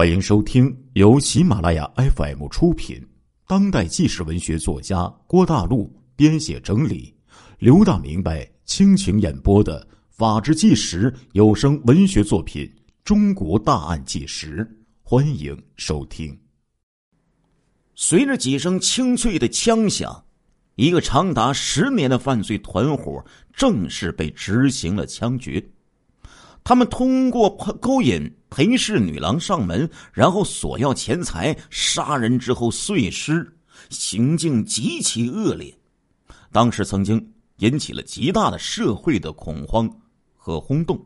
欢迎收听由喜马拉雅 FM 出品、当代纪实文学作家郭大陆编写整理、刘大明白倾情演播的《法制纪实》有声文学作品《中国大案纪实》，欢迎收听。随着几声清脆的枪响，一个长达十年的犯罪团伙正式被执行了枪决。他们通过勾引陪侍女郎上门，然后索要钱财，杀人之后碎尸，行径极其恶劣。当时曾经引起了极大的社会的恐慌和轰动。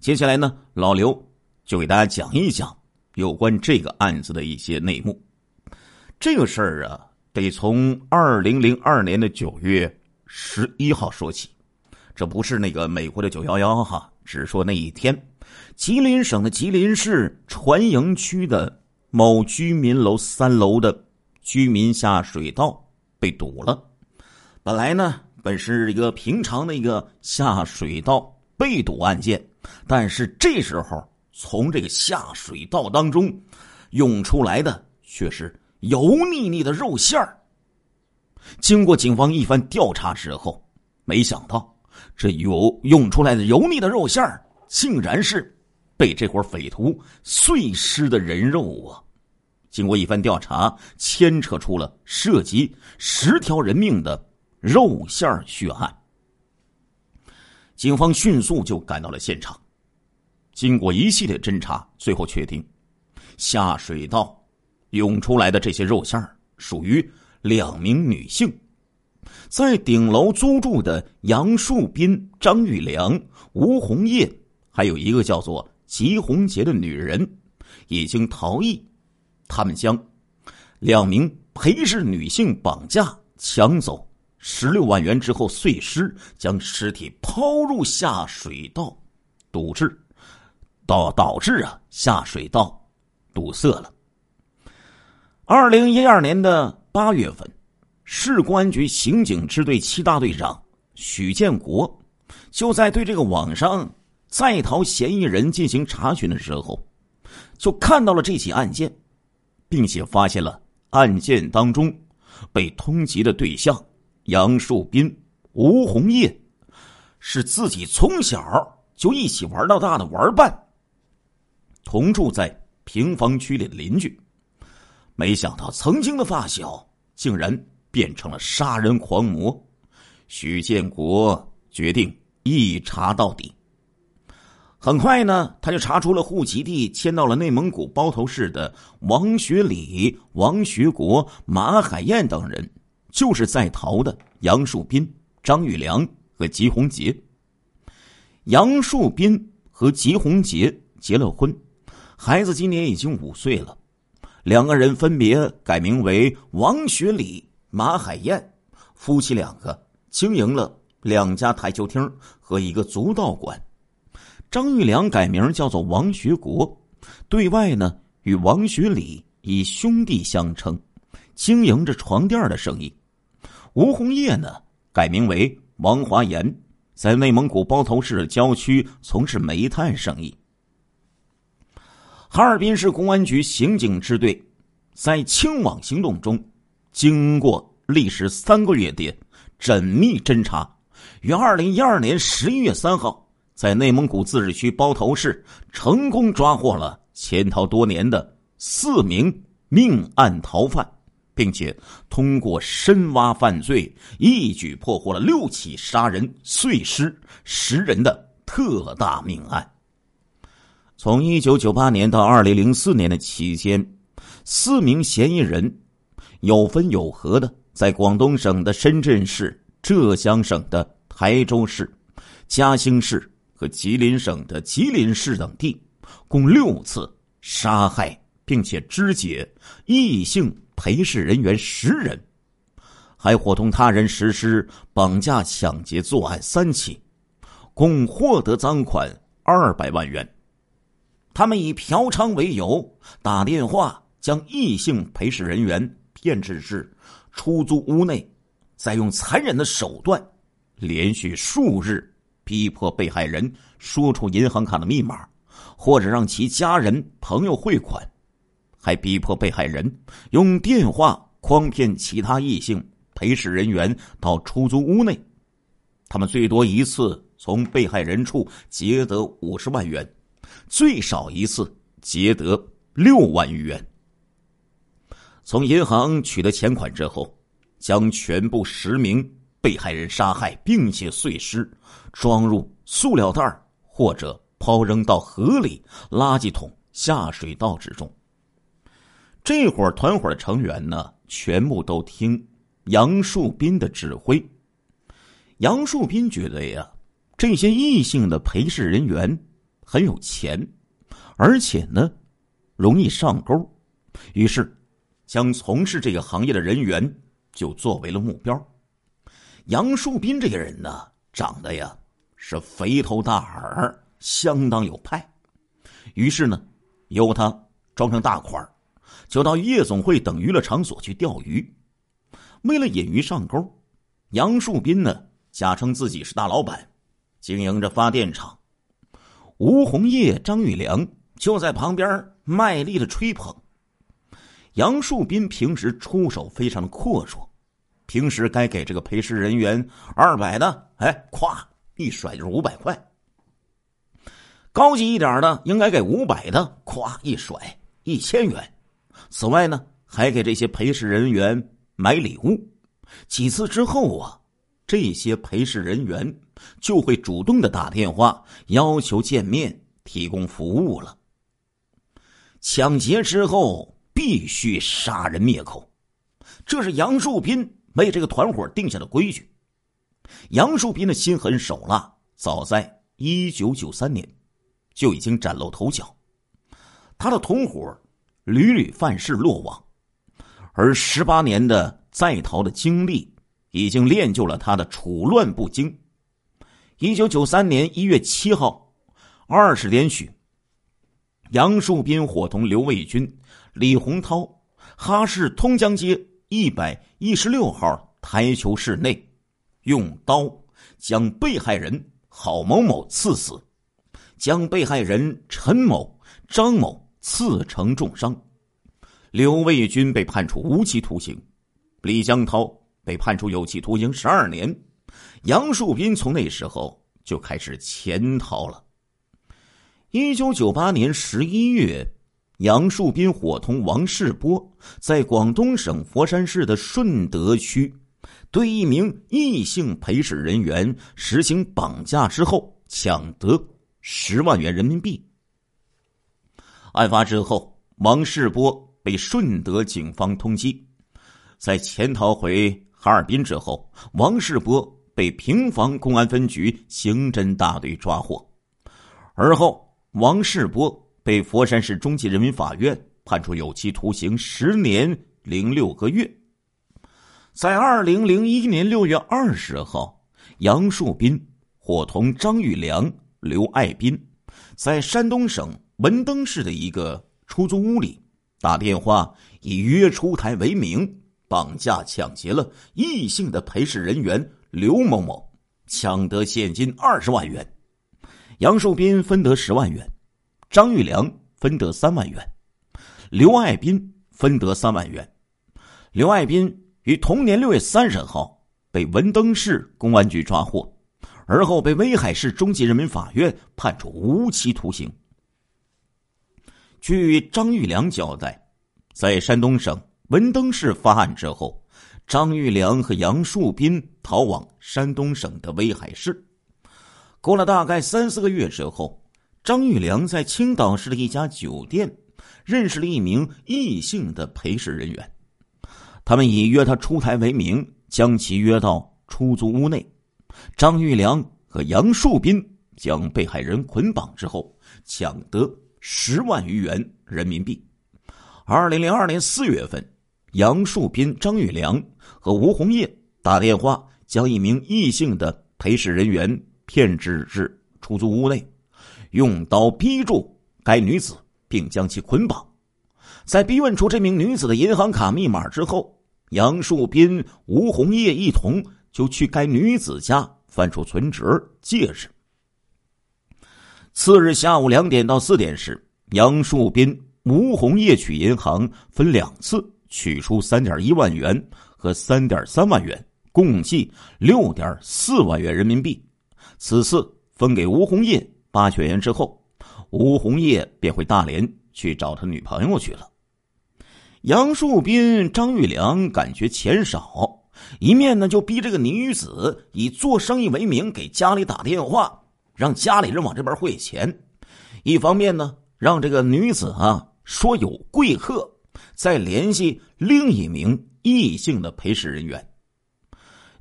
接下来呢，老刘就给大家讲一讲有关这个案子的一些内幕。这个事儿啊，得从二零零二年的九月十一号说起。这不是那个美国的九幺幺哈。只说那一天，吉林省的吉林市船营区的某居民楼三楼的居民下水道被堵了。本来呢，本是一个平常的一个下水道被堵案件，但是这时候从这个下水道当中涌出来的却是油腻腻的肉馅儿。经过警方一番调查之后，没想到。这油涌出来的油腻的肉馅儿，竟然是被这伙匪徒碎尸的人肉啊！经过一番调查，牵扯出了涉及十条人命的肉馅血案。警方迅速就赶到了现场，经过一系列侦查，最后确定下水道涌出来的这些肉馅属于两名女性。在顶楼租住的杨树斌、张玉良、吴红叶，还有一个叫做吉红杰的女人，已经逃逸。他们将两名陪侍女性绑架、抢走十六万元之后碎尸，将尸体抛入下水道，堵滞，导导致啊下水道堵塞了。二零一二年的八月份。市公安局刑警支队七大队长许建国就在对这个网上在逃嫌疑人进行查询的时候，就看到了这起案件，并且发现了案件当中被通缉的对象杨树斌、吴红叶是自己从小就一起玩到大的玩伴，同住在平房区里的邻居。没想到曾经的发小竟然。变成了杀人狂魔，许建国决定一查到底。很快呢，他就查出了户籍地迁到了内蒙古包头市的王学礼、王学国、马海燕等人，就是在逃的杨树斌、张玉良和吉红杰。杨树斌和吉红杰结了婚，孩子今年已经五岁了，两个人分别改名为王学礼。马海燕夫妻两个经营了两家台球厅和一个足道馆。张玉良改名叫做王学国，对外呢与王学礼以兄弟相称，经营着床垫的生意。吴红叶呢改名为王华岩，在内蒙古包头市郊区从事煤炭生意。哈尔滨市公安局刑警支队在清网行动中。经过历时三个月的缜密侦查，于二零一二年十一月三号，在内蒙古自治区包头市成功抓获了潜逃多年的四名命案逃犯，并且通过深挖犯罪，一举破获了六起杀人碎尸十人的特大命案。从一九九八年到二零零四年的期间，四名嫌疑人。有分有合的，在广东省的深圳市、浙江省的台州市、嘉兴市和吉林省的吉林市等地，共六次杀害并且肢解异性陪侍人员十人，还伙同他人实施绑架、抢劫作案三起，共获得赃款二百万元。他们以嫖娼为由，打电话将异性陪侍人员。骗至至出租屋内，再用残忍的手段，连续数日逼迫被害人说出银行卡的密码，或者让其家人朋友汇款，还逼迫被害人用电话诓骗其他异性陪侍人员到出租屋内。他们最多一次从被害人处劫得五十万元，最少一次劫得六万余元。从银行取得钱款之后，将全部实名被害人杀害，并且碎尸，装入塑料袋或者抛扔到河里、垃圾桶、下水道之中。这伙团伙的成员呢，全部都听杨树斌的指挥。杨树斌觉得呀，这些异性的陪侍人员很有钱，而且呢，容易上钩，于是。将从事这个行业的人员就作为了目标。杨树斌这个人呢，长得呀是肥头大耳，相当有派。于是呢，由他装成大款就到夜总会等娱乐场所去钓鱼。为了引鱼上钩，杨树斌呢假称自己是大老板，经营着发电厂。吴红叶、张玉良就在旁边卖力的吹捧。杨树斌平时出手非常的阔绰，平时该给这个陪侍人员二百的，哎，咵一甩就是五百块；高级一点的应该给五百的，咵一甩一千元。此外呢，还给这些陪侍人员买礼物。几次之后啊，这些陪侍人员就会主动的打电话要求见面，提供服务了。抢劫之后。必须杀人灭口，这是杨树斌为这个团伙定下的规矩。杨树斌的心狠手辣，早在一九九三年就已经崭露头角。他的同伙屡屡犯事落网，而十八年的在逃的经历已经练就了他的处乱不惊。一九九三年一月七号二十点许，杨树斌伙同刘卫军。李洪涛，哈市通江街一百一十六号台球室内，用刀将被害人郝某某刺死，将被害人陈某、张某刺成重伤。刘卫军被判处无期徒刑，李江涛被判处有期徒刑十二年。杨树斌从那时候就开始潜逃了。一九九八年十一月。杨树斌伙同王世波，在广东省佛山市的顺德区，对一名异性陪侍人员实行绑架之后，抢得十万元人民币。案发之后，王世波被顺德警方通缉，在潜逃回哈尔滨之后，王世波被平房公安分局刑侦大队抓获，而后王世波。被佛山市中级人民法院判处有期徒刑十年零六个月。在二零零一年六月二十号，杨树斌伙同张玉良、刘爱斌，在山东省文登市的一个出租屋里，打电话以约出台为名，绑架抢劫了异性的陪侍人员刘某某，抢得现金二十万元，杨树斌分得十万元。张玉良分得三万元，刘爱斌分得三万元。刘爱斌于同年六月三十号被文登市公安局抓获，而后被威海市中级人民法院判处无期徒刑。据张玉良交代，在山东省文登市发案之后，张玉良和杨树斌逃往山东省的威海市。过了大概三四个月之后。张玉良在青岛市的一家酒店认识了一名异性的陪侍人员，他们以约他出台为名，将其约到出租屋内。张玉良和杨树斌将被害人捆绑之后，抢得十万余元人民币。二零零二年四月份，杨树斌、张玉良和吴红叶打电话将一名异性的陪侍人员骗至至出租屋内。用刀逼住该女子，并将其捆绑。在逼问出这名女子的银行卡密码之后，杨树斌、吴红叶一同就去该女子家翻出存折、戒指。次日下午两点到四点时，杨树斌、吴红叶去银行分两次取出三点一万元和三点三万元，共计六点四万元人民币。此次分给吴红叶八千元之后，吴红叶便回大连去找他女朋友去了。杨树斌、张玉良感觉钱少，一面呢就逼这个女子以做生意为名给家里打电话。让家里人往这边汇钱，一方面呢，让这个女子啊说有贵客，再联系另一名异性的陪侍人员。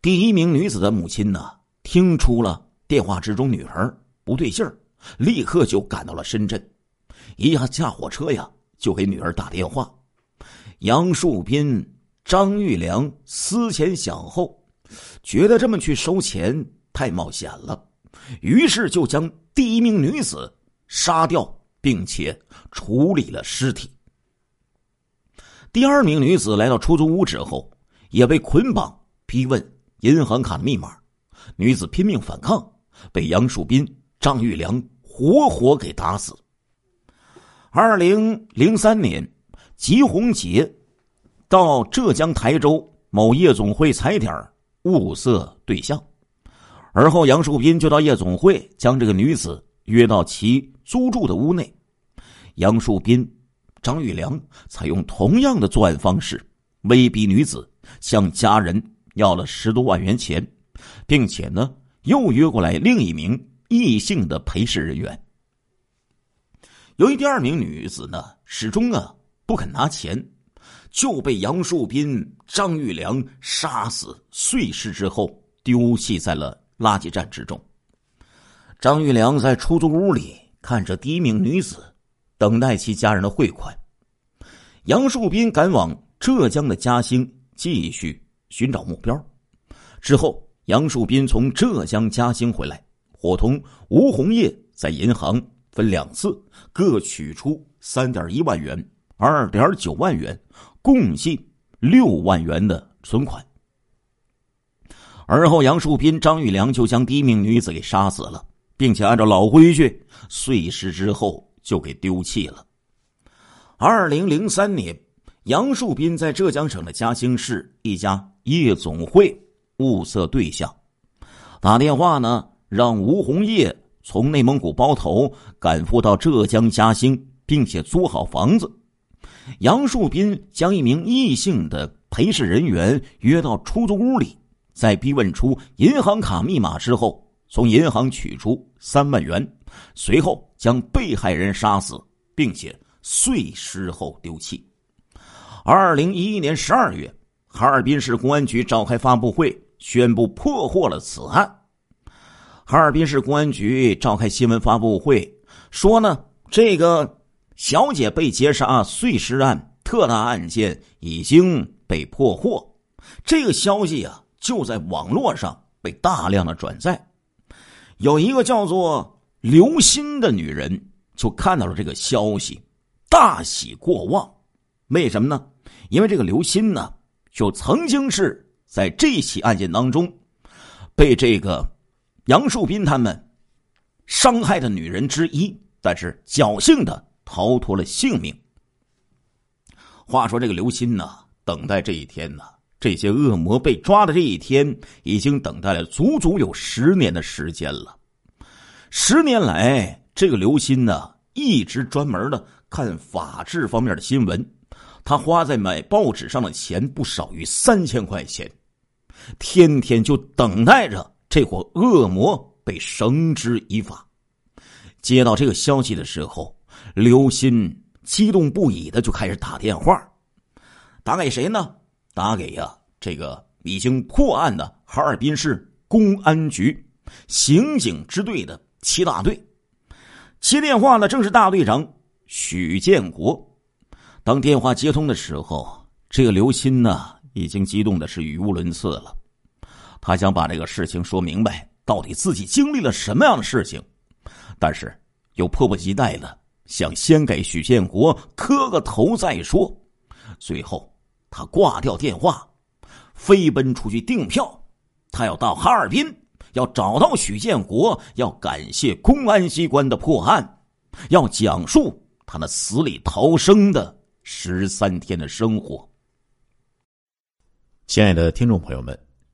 第一名女子的母亲呢，听出了电话之中女儿不对劲儿，立刻就赶到了深圳，一下下火车呀，就给女儿打电话。杨树斌、张玉良思前想后，觉得这么去收钱太冒险了。于是就将第一名女子杀掉，并且处理了尸体。第二名女子来到出租屋之后，也被捆绑逼问银行卡的密码。女子拼命反抗，被杨树斌、张玉良活活给打死。二零零三年，吉红杰到浙江台州某夜总会踩点物色对象。而后，杨树斌就到夜总会，将这个女子约到其租住的屋内。杨树斌、张玉良采用同样的作案方式，威逼女子向家人要了十多万元钱，并且呢，又约过来另一名异性的陪侍人员。由于第二名女子呢，始终啊不肯拿钱，就被杨树斌、张玉良杀死碎尸之后，丢弃在了。垃圾站之中，张玉良在出租屋里看着第一名女子，等待其家人的汇款。杨树斌赶往浙江的嘉兴继续寻找目标。之后，杨树斌从浙江嘉兴回来，伙同吴红叶在银行分两次各取出三点一万元、二点九万元，共计六万元的存款。而后，杨树斌、张玉良就将第一名女子给杀死了，并且按照老规矩碎尸之后就给丢弃了。二零零三年，杨树斌在浙江省的嘉兴市一家夜总会物色对象，打电话呢，让吴红叶从内蒙古包头赶赴到浙江嘉兴，并且租好房子。杨树斌将一名异性的陪侍人员约到出租屋里。在逼问出银行卡密码之后，从银行取出三万元，随后将被害人杀死，并且碎尸后丢弃。二零一一年十二月，哈尔滨市公安局召开发布会，宣布破获了此案。哈尔滨市公安局召开新闻发布会，说呢，这个小姐被劫杀碎尸案特大案件已经被破获。这个消息啊。就在网络上被大量的转载，有一个叫做刘鑫的女人就看到了这个消息，大喜过望。为什么呢？因为这个刘鑫呢，就曾经是在这起案件当中被这个杨树斌他们伤害的女人之一，但是侥幸的逃脱了性命。话说这个刘鑫呢，等待这一天呢。这些恶魔被抓的这一天，已经等待了足足有十年的时间了。十年来，这个刘鑫呢，一直专门的看法治方面的新闻。他花在买报纸上的钱不少于三千块钱，天天就等待着这伙恶魔被绳之以法。接到这个消息的时候，刘鑫激动不已的就开始打电话，打给谁呢？打给呀，这个已经破案的哈尔滨市公安局刑警支队的七大队，接电话的正是大队长许建国。当电话接通的时候，这个刘鑫呢，已经激动的是语无伦次了。他想把这个事情说明白，到底自己经历了什么样的事情，但是又迫不及待的想先给许建国磕个头再说。最后。他挂掉电话，飞奔出去订票。他要到哈尔滨，要找到许建国，要感谢公安机关的破案，要讲述他那死里逃生的十三天的生活。亲爱的听众朋友们，